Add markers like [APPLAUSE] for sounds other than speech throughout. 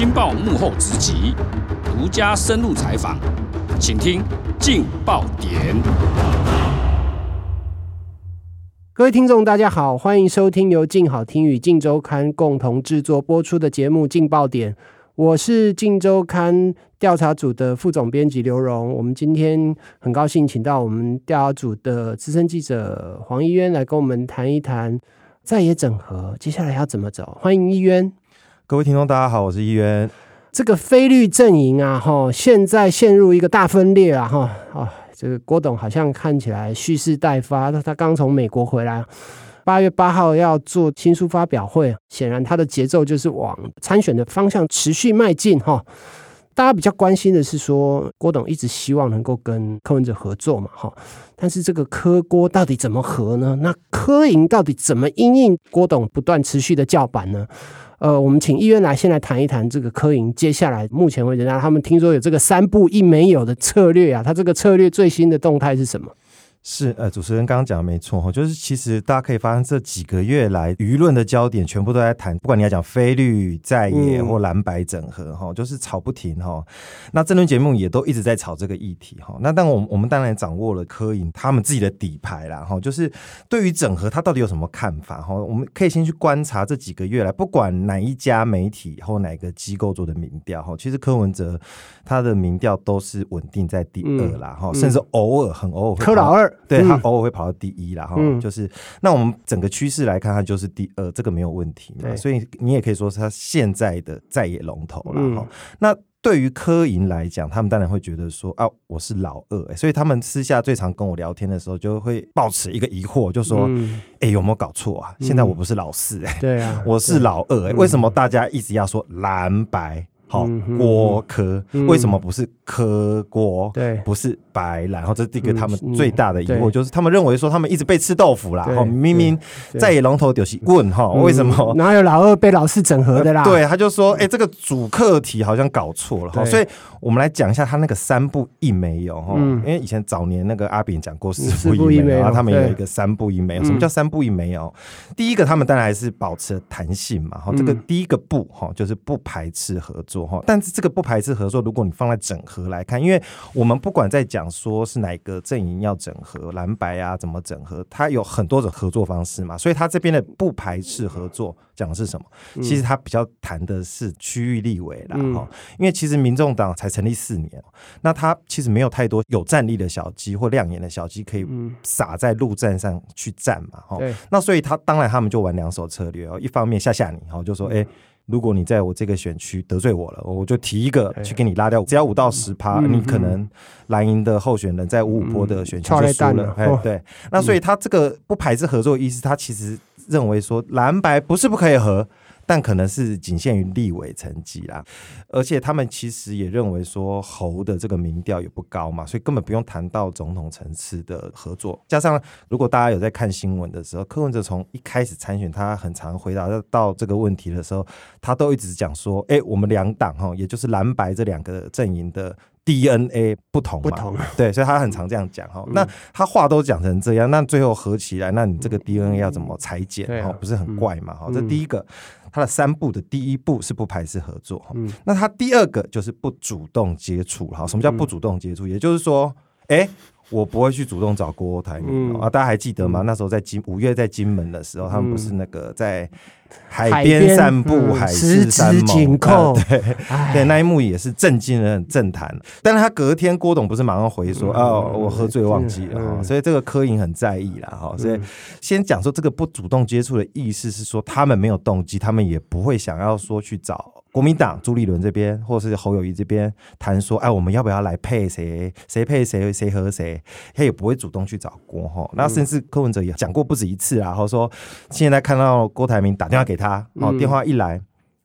镜报幕后直击，独家深入采访，请听劲爆点。各位听众，大家好，欢迎收听由镜好听与镜周刊共同制作播出的节目《劲爆点》，我是镜周刊调查组的副总编辑刘荣。我们今天很高兴请到我们调查组的资深记者黄一渊来跟我们谈一谈在野整合接下来要怎么走。欢迎一渊。各位听众，大家好，我是一渊。这个非绿阵营啊，哈，现在陷入一个大分裂啊，哈，啊。这个郭董好像看起来蓄势待发，他他刚从美国回来，八月八号要做新书发表会，显然他的节奏就是往参选的方向持续迈进哈。大家比较关心的是说，郭董一直希望能够跟柯文哲合作嘛哈，但是这个柯郭到底怎么合呢？那柯营到底怎么因应郭董不断持续的叫板呢？呃，我们请议员来先来谈一谈这个科营接下来目前为止，让他们听说有这个三步一没有的策略啊，他这个策略最新的动态是什么？是呃，主持人刚刚讲的没错哈，就是其实大家可以发现这几个月来舆论的焦点全部都在谈，不管你要讲非绿在野或蓝白整合哈，就是吵不停哈。那这轮节目也都一直在吵这个议题哈。那但我们我们当然掌握了柯颖他们自己的底牌啦哈，就是对于整合他到底有什么看法哈？我们可以先去观察这几个月来，不管哪一家媒体或哪个机构做的民调哈，其实柯文哲他的民调都是稳定在第二啦哈，甚至偶尔很偶尔柯老二。对，它偶尔会跑到第一啦，哈、嗯，就是那我们整个趋势来看，它就是第二，这个没有问题嘛。所以你也可以说是他现在的在野龙头了哈、嗯。那对于科银来讲，他们当然会觉得说啊，我是老二、欸，所以他们私下最常跟我聊天的时候，就会抱持一个疑惑，就说，哎、嗯欸，有没有搞错啊？现在我不是老四、欸，哎、嗯，对啊，我是老二、欸，哎，为什么大家一直要说蓝白？好，郭柯为什么不是科锅？对，不是白兰。然后这是第一个他们最大的疑惑，就是他们认为说他们一直被吃豆腐啦。哈，明明在野龙头就是问哈，为什么哪有老二被老四整合的啦？对，他就说，哎，这个主课题好像搞错了哈。所以我们来讲一下他那个三不一没有哈，因为以前早年那个阿炳讲过四不一没有，然后他们有一个三不一没有。什么叫三不一没有？第一个，他们当然还是保持弹性嘛。哈，这个第一个不哈，就是不排斥合作。但是这个不排斥合作。如果你放在整合来看，因为我们不管在讲说是哪个阵营要整合蓝白啊，怎么整合，它有很多种合作方式嘛。所以它这边的不排斥合作讲的是什么？其实它比较谈的是区域立委啦哈。因为其实民众党才成立四年，那它其实没有太多有战力的小鸡或亮眼的小鸡可以撒在陆战上去战嘛哈。那所以他当然他们就玩两手策略哦，一方面吓吓你哈，就说哎。如果你在我这个选区得罪我了，我就提一个去给你拉掉，只要五到十趴，你可能蓝营的候选人在五五波的选区就输了。哎，对，那所以他这个不排斥合作的意思，他其实认为说蓝白不是不可以合。但可能是仅限于立委层级啦，而且他们其实也认为说侯的这个民调也不高嘛，所以根本不用谈到总统层次的合作。加上如果大家有在看新闻的时候，柯文哲从一开始参选，他很常回答到这个问题的时候，他都一直讲说：“哎，我们两党哈，也就是蓝白这两个阵营的 DNA 不同嘛，不同，对，所以他很常这样讲哈。那他话都讲成这样，那最后合起来，那你这个 DNA 要怎么裁剪？哈，不是很怪嘛？哈，这第一个。”他的三步的第一步是不排斥合作，嗯，那他第二个就是不主动接触，哈，什么叫不主动接触？也就是说，哎、欸。我不会去主动找郭台铭、嗯、啊！大家还记得吗？嗯、那时候在金五月在金门的时候，嗯、他们不是那个在海边散步，海誓山盟，对对，那一幕也是震惊了政坛。但是他隔天郭董不是马上回说：“嗯、哦，我喝醉忘记了。嗯嗯”所以这个柯颖很在意了哈。所以先讲说这个不主动接触的意思是说，他们没有动机，他们也不会想要说去找。国民党朱立伦这边，或者是侯友谊这边谈说，哎，我们要不要来配谁？[LAUGHS] 谁配谁？谁和谁？他也不会主动去找郭哈。那甚至柯文哲也讲过不止一次啊，然后说现在看到郭台铭打电话给他，哦，电话一来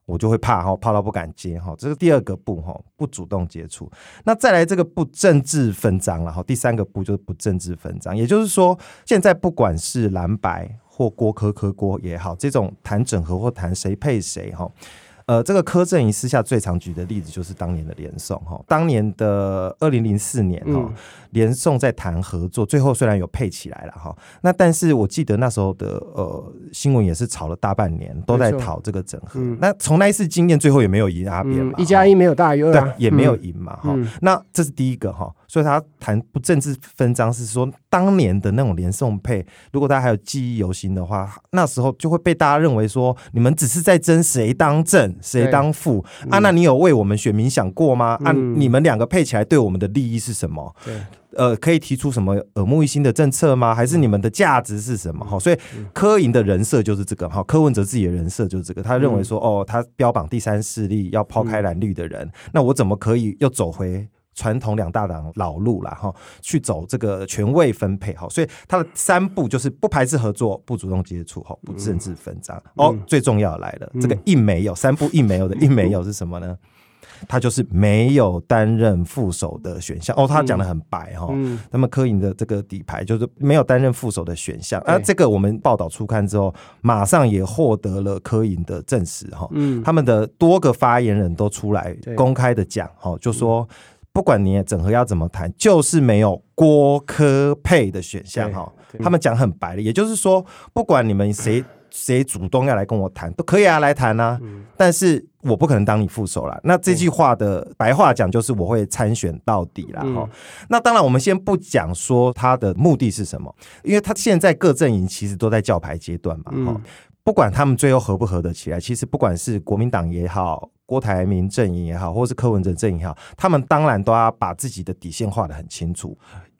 我就会怕哈，怕到不敢接哈。这是第二个不哈，不主动接触。那再来这个不政治分赃了哈。第三个不就是不政治分赃，也就是说，现在不管是蓝白或郭科科郭也好，这种谈整合或谈谁配谁哈。呃，这个柯震宇私下最常举的例子就是当年的连宋哈，当年的二零零四年哈。嗯连宋在谈合作，最后虽然有配起来了哈，那但是我记得那时候的呃新闻也是吵了大半年，都在讨这个整合。嗯、那从那一次经验，最后也没有赢阿扁嘛，一加一没有大于二，对，也没有赢嘛哈。嗯、那这是第一个哈，所以他谈不政治分赃是说当年的那种连宋配，如果大家还有记忆犹新的话，那时候就会被大家认为说你们只是在争谁当正谁当副啊，那你有为我们选民想过吗？嗯、啊，你们两个配起来对我们的利益是什么？对。呃，可以提出什么耳目一新的政策吗？还是你们的价值是什么？哈，所以柯营的人设就是这个哈，柯文哲自己的人设就是这个，他认为说，哦，他标榜第三势力，要抛开蓝绿的人，那我怎么可以又走回传统两大党老路了哈？去走这个权位分配哈，所以他的三步就是不排斥合作，不主动接触哈，不政治分赃。哦，最重要的来了，这个一没有三步一没有的 [LAUGHS] 一没有是什么呢？他就是没有担任副手的选项哦，他讲的很白哈。嗯，那么柯营的这个底牌就是没有担任副手的选项，啊，这个我们报道初刊之后，马上也获得了柯营的证实哈。嗯，他们的多个发言人都出来公开的讲哈，就说不管你整合要怎么谈，就是没有郭科配的选项哈。他们讲很白的，也就是说，不管你们谁。谁主动要来跟我谈都可以啊，来谈啊。嗯、但是我不可能当你副手啦。那这句话的白话讲就是我会参选到底啦。哈、嗯，那当然我们先不讲说他的目的是什么，因为他现在各阵营其实都在叫牌阶段嘛。哈、嗯，不管他们最后合不合得起来，其实不管是国民党也好，郭台铭阵营也好，或是柯文哲阵营也好，他们当然都要把自己的底线画得很清楚。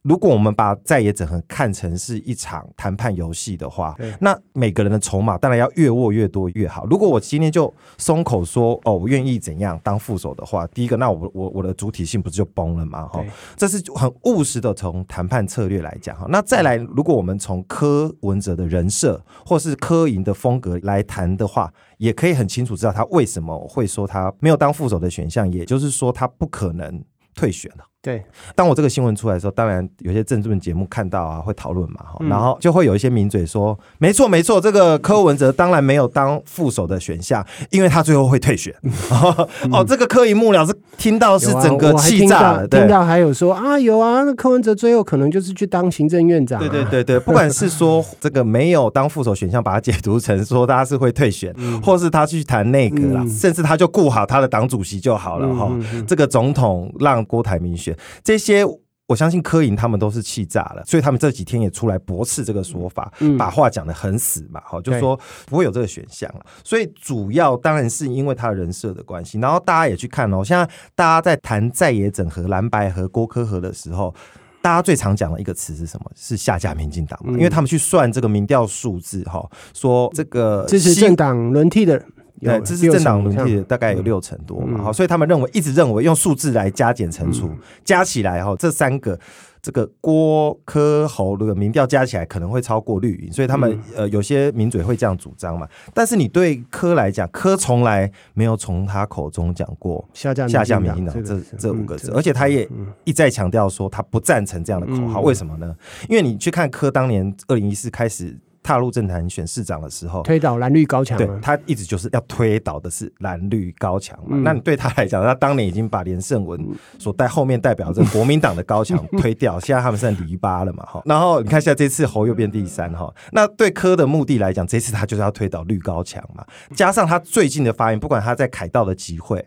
如果我们把在野整合看成是一场谈判游戏的话，那每个人的筹码当然要越握越多越好。如果我今天就松口说哦，我愿意怎样当副手的话，第一个，那我我我的主体性不是就崩了吗？哈，这是很务实的从谈判策略来讲哈。那再来，如果我们从柯文哲的人设或是柯营的风格来谈的话，也可以很清楚知道他为什么会说他没有当副手的选项，也就是说他不可能退选了。对，当我这个新闻出来的时候，当然有些政治节目看到啊，会讨论嘛，哈，然后就会有一些名嘴说，没错没错，这个柯文哲当然没有当副手的选项，因为他最后会退选。[LAUGHS] 哦，这个柯以幕僚是听到是整个气炸了，听到还有说啊，有啊，那柯文哲最后可能就是去当行政院长。对对对对，不管是说这个没有当副手选项，把它解读成说他是会退选，或是他去谈内阁了，甚至他就顾好他的党主席就好了哈，这个总统让郭台铭选。这些我相信柯营他们都是气炸了，所以他们这几天也出来驳斥这个说法，嗯、把话讲得很死嘛，哈，就说不会有这个选项了。所以主要当然是因为他人设的关系，然后大家也去看哦，现在大家在谈在野整合蓝白和郭科和的时候，大家最常讲的一个词是什么？是下架民进党嘛，嗯、因为他们去算这个民调数字，哈，说这个支持政党轮替的。对，这是政党轮替大概有六成多嘛，好，所以他们认为一直认为用数字来加减乘除，加起来哈，这三个这个郭柯侯的民调加起来可能会超过绿营，所以他们呃有些名嘴会这样主张嘛。但是你对柯来讲，柯从来没有从他口中讲过下架下架民进党这这五个字，而且他也一再强调说他不赞成这样的口号。为什么呢？因为你去看柯当年二零一四开始。踏入政坛选市长的时候，推倒蓝绿高墙，对，他一直就是要推倒的是蓝绿高墙嘛。嗯、那你对他来讲，他当年已经把连胜文所带后面代表着国民党的高墙 [LAUGHS] 推掉，现在他们剩篱笆了嘛？哈，然后你看，现在这次侯又变第三哈。那对柯的目的来讲，这次他就是要推倒绿高墙嘛。加上他最近的发言，不管他在凯道的集会。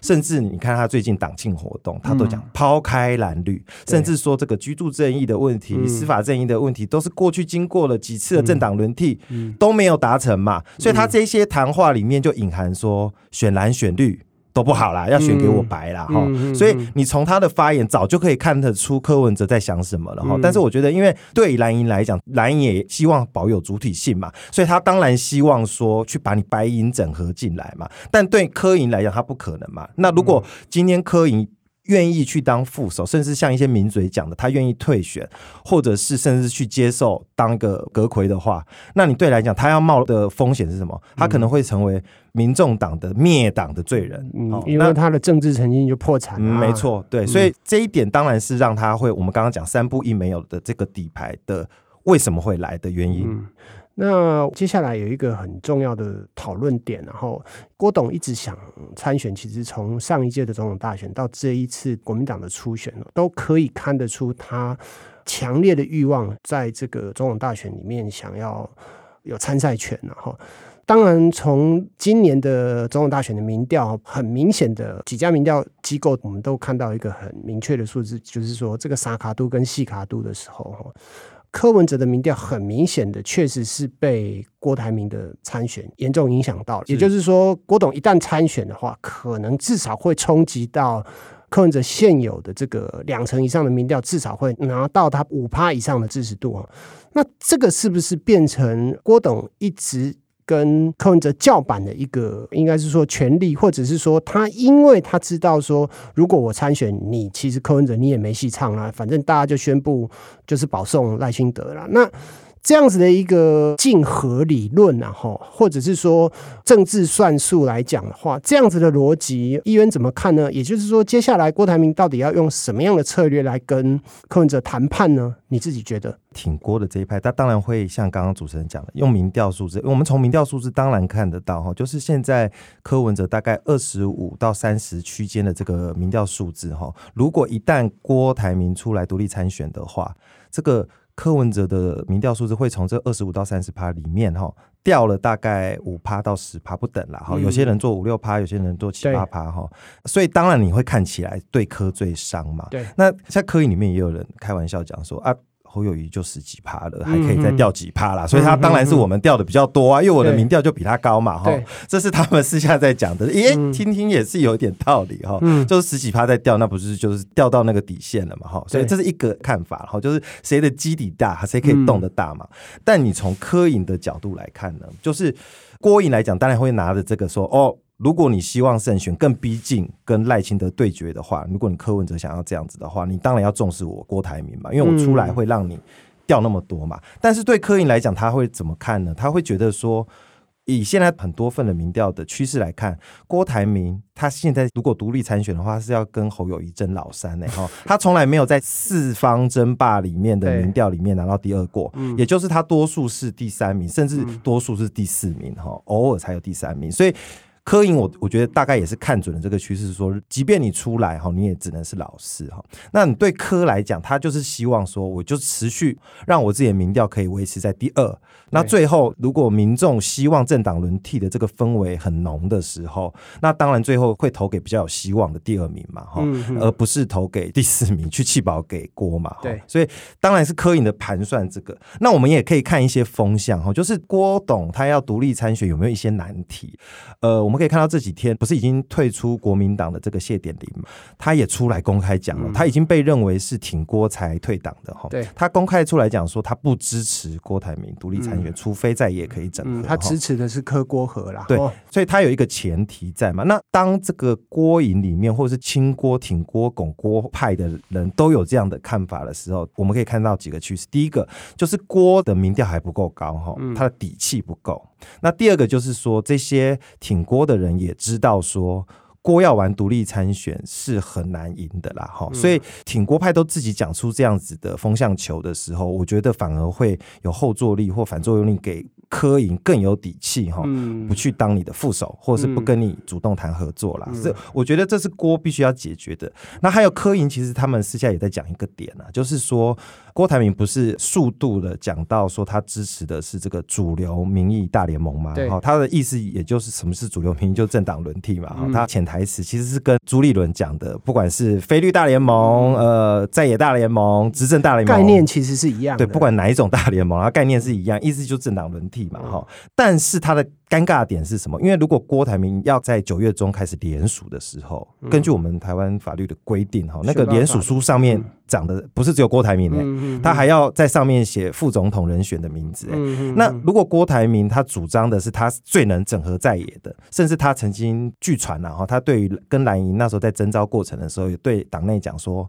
甚至你看他最近党庆活动，他都讲抛开蓝绿，嗯、甚至说这个居住正义的问题、对司法正义的问题，都是过去经过了几次的政党轮替、嗯、都没有达成嘛。所以他这些谈话里面就隐含说选蓝选绿。都不好啦，要选给我白啦哈，嗯、所以你从他的发言早就可以看得出柯文哲在想什么了哈。嗯、但是我觉得，因为对蓝营来讲，蓝营也希望保有主体性嘛，所以他当然希望说去把你白银整合进来嘛。但对柯营来讲，他不可能嘛。那如果今天柯营愿意去当副手，甚至像一些名嘴讲的，他愿意退选，或者是甚至去接受当个阁魁的话，那你对来讲，他要冒的风险是什么？他可能会成为民众党的灭党的罪人，嗯，因为他的政治曾经就破产没错，对，所以这一点当然是让他会，我们刚刚讲三不一没有的这个底牌的为什么会来的原因。嗯那接下来有一个很重要的讨论点，然后郭董一直想参选，其实从上一届的总统大选到这一次国民党的初选，都可以看得出他强烈的欲望，在这个总统大选里面想要有参赛权，然后。当然，从今年的总统大选的民调，很明显的几家民调机构，我们都看到一个很明确的数字，就是说这个三脚督跟四脚督的时候，柯文哲的民调很明显的确实是被郭台铭的参选严重影响到了。也就是说，郭董一旦参选的话，可能至少会冲击到柯文哲现有的这个两成以上的民调，至少会拿到他五趴以上的支持度啊。那这个是不是变成郭董一直？跟柯文哲叫板的一个，应该是说权力，或者是说他，因为他知道说，如果我参选，你其实柯文哲你也没戏唱啊，反正大家就宣布就是保送赖清德了。那这样子的一个竞合理论，然后或者是说政治算术来讲的话，这样子的逻辑，议员怎么看呢？也就是说，接下来郭台铭到底要用什么样的策略来跟柯文哲谈判呢？你自己觉得？挺郭的这一派，他当然会像刚刚主持人讲的，用民调数字。我们从民调数字当然看得到哈，就是现在柯文哲大概二十五到三十区间的这个民调数字哈。如果一旦郭台铭出来独立参选的话，这个。柯文哲的民调数字会从这二十五到三十趴里面哈掉了大概五趴到十趴不等啦哈，有些人做五六趴，有些人做七八趴哈，所以当然你会看起来对柯最伤嘛。对，那在柯影里面也有人开玩笑讲说啊。侯友宜就十几趴了，还可以再掉几趴啦，嗯、所以他当然是我们掉的比较多啊，嗯、因为我的民调就比他高嘛，哈，这是他们私下在讲的，耶、嗯，听听也是有点道理哈，嗯、就是十几趴在掉，那不是就是掉到那个底线了嘛，哈，所以这是一个看法，哈，就是谁的基底大，谁可以动得大嘛，嗯、但你从柯营的角度来看呢，就是郭颖来讲，当然会拿着这个说哦。如果你希望胜选更逼近跟赖清德对决的话，如果你柯文哲想要这样子的话，你当然要重视我郭台铭嘛，因为我出来会让你掉那么多嘛。嗯、但是对柯营来讲，他会怎么看呢？他会觉得说，以现在很多份的民调的趋势来看，郭台铭他现在如果独立参选的话，是要跟侯友谊争老三呢。哈，他从来没有在四方争霸里面的民调里面拿到第二过，对也就是他多数是第三名，甚至多数是第四名，哈，偶尔才有第三名，所以。柯营，我我觉得大概也是看准了这个趋势，说，即便你出来哈，你也只能是老四哈。那你对科来讲，他就是希望说，我就持续让我自己的民调可以维持在第二。那最后，如果民众希望政党轮替的这个氛围很浓的时候，那当然最后会投给比较有希望的第二名嘛哈，而不是投给第四名去弃保给郭嘛。对，所以当然是科营的盘算这个。那我们也可以看一些风向哈，就是郭董他要独立参选有没有一些难题？呃。我们可以看到这几天不是已经退出国民党的这个谢点林嘛，他也出来公开讲了，他已经被认为是挺郭才退党的哈。对，他公开出来讲说，他不支持郭台铭独立参选，除非在野可以整合。他支持的是柯郭合啦。对，所以他有一个前提在嘛。那当这个郭营里面或者是亲郭、挺郭、拱郭派的人都有这样的看法的时候，我们可以看到几个趋势。第一个就是郭的民调还不够高哈，他的底气不够。那第二个就是说，这些挺郭的人也知道说，郭要玩独立参选是很难赢的啦，哈，所以挺郭派都自己讲出这样子的风向球的时候，我觉得反而会有后坐力或反作用力给。柯营更有底气哈，不去当你的副手，或者是不跟你主动谈合作啦。这我觉得这是郭必须要解决的。那还有柯营，其实他们私下也在讲一个点啊，就是说郭台铭不是速度的讲到说他支持的是这个主流民意大联盟吗？哈，他的意思也就是什么是主流民意，就政党轮替嘛。哈，他潜台词其实是跟朱立伦讲的，不管是菲律大联盟、呃在野大联盟、执政大联盟，概念其实是一样的。对，不管哪一种大联盟，它概念是一样，意思就是政党轮替。嘛哈，但是他的尴尬点是什么？因为如果郭台铭要在九月中开始联署的时候，根据我们台湾法律的规定哈，那个联署书上面讲的不是只有郭台铭哎，他还要在上面写副总统人选的名字哎。那如果郭台铭他主张的是他最能整合在野的，甚至他曾经据传然后，他对于跟蓝营那时候在征召过程的时候，也对党内讲说。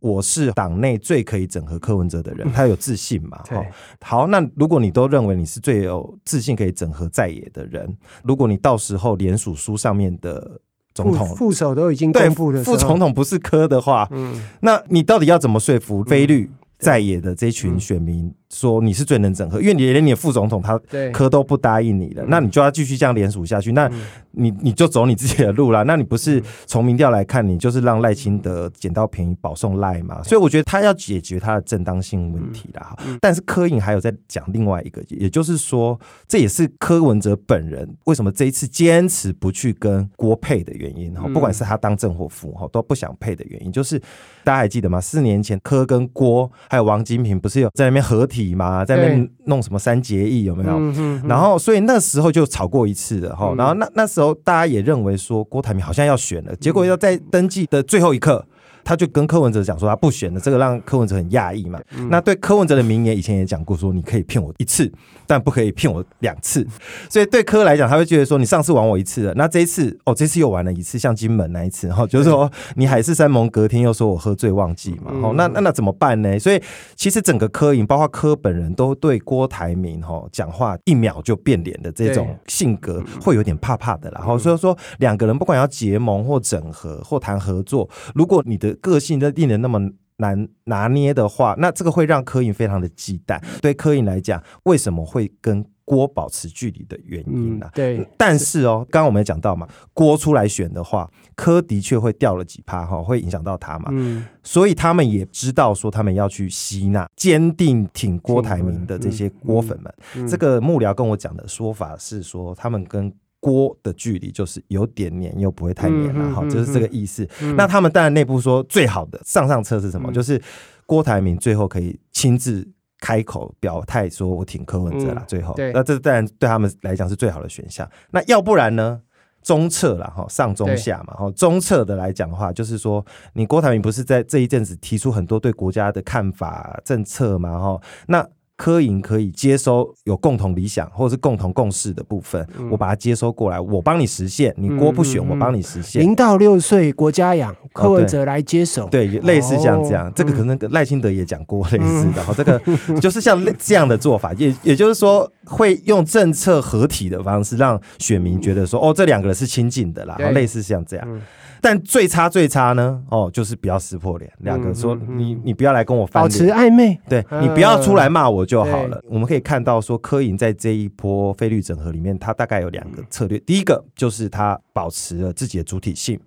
我是党内最可以整合柯文哲的人，他有自信嘛？哈，好，那如果你都认为你是最有自信可以整合在野的人，如果你到时候联署书上面的总统副手都已经公布了，副总统不是柯的话，嗯，那你到底要怎么说服非律在野的这群选民说你是最能整合，因为你连你的副总统他科都不答应你了，那你就要继续这样连署下去，那你你就走你自己的路啦。那你不是从民调来看，你就是让赖清德捡到便宜保送赖嘛？所以我觉得他要解决他的正当性问题啦。但是柯印还有在讲另外一个，也就是说，这也是柯文哲本人为什么这一次坚持不去跟郭配的原因哈，不管是他当正或副哈都不想配的原因，就是大家还记得吗？四年前柯跟郭还有王金平不是有在那边合体吗？在那边弄什么三结义有没有？然后所以那时候就吵过一次的哈，然后那那时候大家也认为说郭台铭好像要选了，结果要在登记的最后一刻。他就跟柯文哲讲说他不选了，这个让柯文哲很讶异嘛。嗯、那对柯文哲的名言以前也讲过，说你可以骗我一次，但不可以骗我两次。[LAUGHS] 所以对柯来讲，他会觉得说你上次玩我一次了，那这一次哦，这次又玩了一次，像金门那一次哈，[LAUGHS] 就是说你海誓山盟，隔天又说我喝醉忘记嘛。哦、嗯，那那那怎么办呢？所以其实整个柯营，包括柯本人都对郭台铭哈讲话一秒就变脸的这种性格会有点怕怕的啦。然后所以说两个人不管要结盟或整合或谈合作，如果你的个性都定得那么难拿捏的话，那这个会让柯 ING 非常的忌惮。对柯 ING 来讲，为什么会跟郭保持距离的原因呢、啊嗯？对，但是哦，刚刚我们也讲到嘛，郭出来选的话，柯的确会掉了几趴哈，会影响到他嘛。嗯，所以他们也知道说，他们要去吸纳坚定挺郭台铭的这些郭粉们。嗯嗯嗯、这个幕僚跟我讲的说法是说，他们跟郭的距离就是有点黏，又不会太黏了哈，就是这个意思。嗯、那他们当然内部说最好的上上策是什么？嗯、就是郭台铭最后可以亲自开口表态，说我挺柯文哲啦。嗯、最后，对那这当然对他们来讲是最好的选项。那要不然呢？中策了哈，上中下嘛哈。对中策的来讲的话，就是说你郭台铭不是在这一阵子提出很多对国家的看法政策嘛哈？那柯营可以接收有共同理想或者是共同共识的部分，嗯、我把它接收过来，我帮你实现。你郭不选，嗯、我帮你实现。零到六岁国家养，柯文哲来接手。哦、对，对，类似像这样，哦、这个可能赖清德也讲过类似的。然后、嗯、这个 [LAUGHS] 就是像这样的做法，也也就是说会用政策合体的方式，让选民觉得说，哦，这两个人是亲近的啦。然后类似像这样。嗯但最差最差呢？哦，就是不要撕破脸，两个说你你不要来跟我翻脸，保持暧昧，对，你不要出来骂我就好了。我们可以看到说，柯颖在这一波费率整合里面，他大概有两个策略，第一个就是他保持了自己的主体性。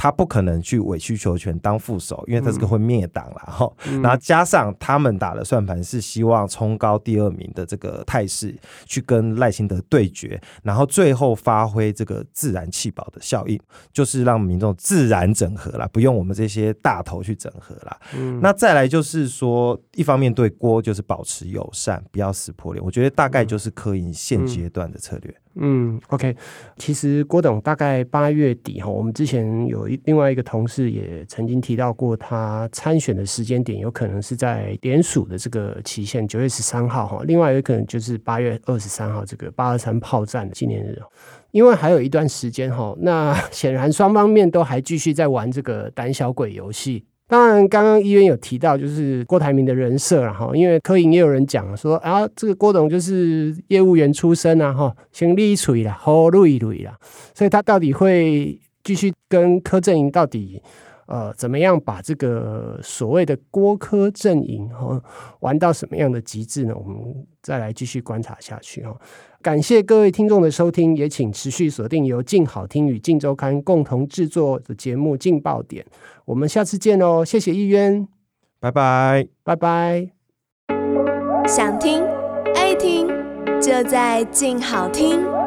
他不可能去委曲求全当副手，因为他这个会灭党了哈。嗯、然后加上他们打的算盘是希望冲高第二名的这个态势，去跟赖清德对决，然后最后发挥这个自然气保的效应，就是让民众自然整合了，不用我们这些大头去整合了。嗯、那再来就是说，一方面对郭就是保持友善，不要撕破脸。我觉得大概就是柯 ING 现阶段的策略。嗯嗯，OK，其实郭董大概八月底哈，我们之前有另外一个同事也曾经提到过，他参选的时间点有可能是在联署的这个期限九月十三号哈，另外有可能就是八月二十三号这个八二三炮战的纪念日，因为还有一段时间哈，那显然双方面都还继续在玩这个胆小鬼游戏。当然，刚刚医院有提到，就是郭台铭的人设了哈，因为柯营也有人讲说啊，这个郭董就是业务员出身啊哈，先立锤了，好录一录了，所以他到底会继续跟柯震营到底呃怎么样把这个所谓的郭科阵营哈玩到什么样的极致呢？我们再来继续观察下去哈。感谢各位听众的收听，也请持续锁定由静好听与静周刊共同制作的节目《镜爆点》，我们下次见哦！谢谢议员，拜拜，拜拜。想听爱听，就在静好听。